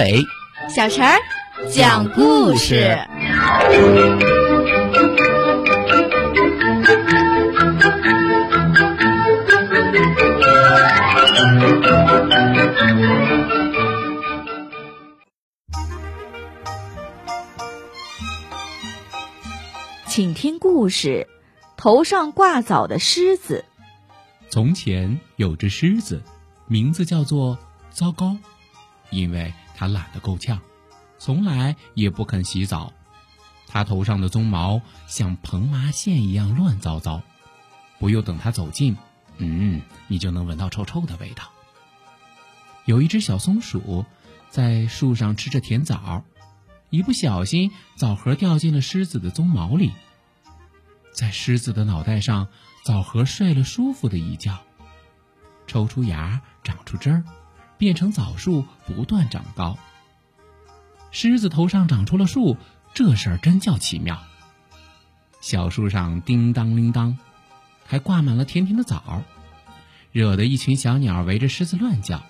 阿伟，小陈儿讲故事。请听故事：头上挂枣的狮子。从前有只狮子，名字叫做糟糕，因为他懒得够呛，从来也不肯洗澡。他头上的鬃毛像蓬麻线一样乱糟糟，不用等他走近，嗯，你就能闻到臭臭的味道。有一只小松鼠在树上吃着甜枣，一不小心，枣核掉进了狮子的鬃毛里。在狮子的脑袋上，枣核睡了舒服的一觉，抽出芽，长出枝儿，变成枣树，不断长高。狮子头上长出了树，这事儿真叫奇妙。小树上叮当铃当，还挂满了甜甜的枣，惹得一群小鸟围着狮子乱叫。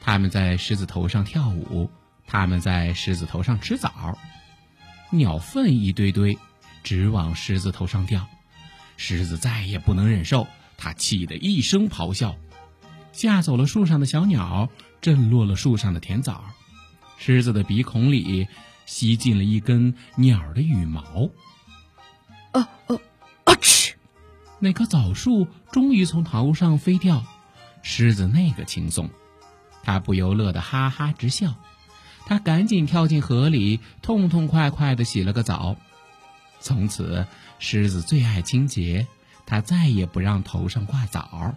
它们在狮子头上跳舞，它们在狮子头上吃枣，鸟粪一堆堆。直往狮子头上掉，狮子再也不能忍受，它气得一声咆哮，吓走了树上的小鸟，震落了树上的甜枣。狮子的鼻孔里吸进了一根鸟的羽毛。啊啊啊！嗤！那棵枣树终于从头上飞掉，狮子那个轻松，他不由乐得哈哈直笑。他赶紧跳进河里，痛痛快快地洗了个澡。从此，狮子最爱清洁，它再也不让头上挂枣。